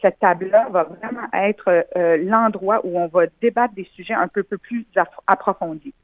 cette table-là va vraiment être euh, l'endroit où on va débattre des sujets un peu, peu plus approfondis.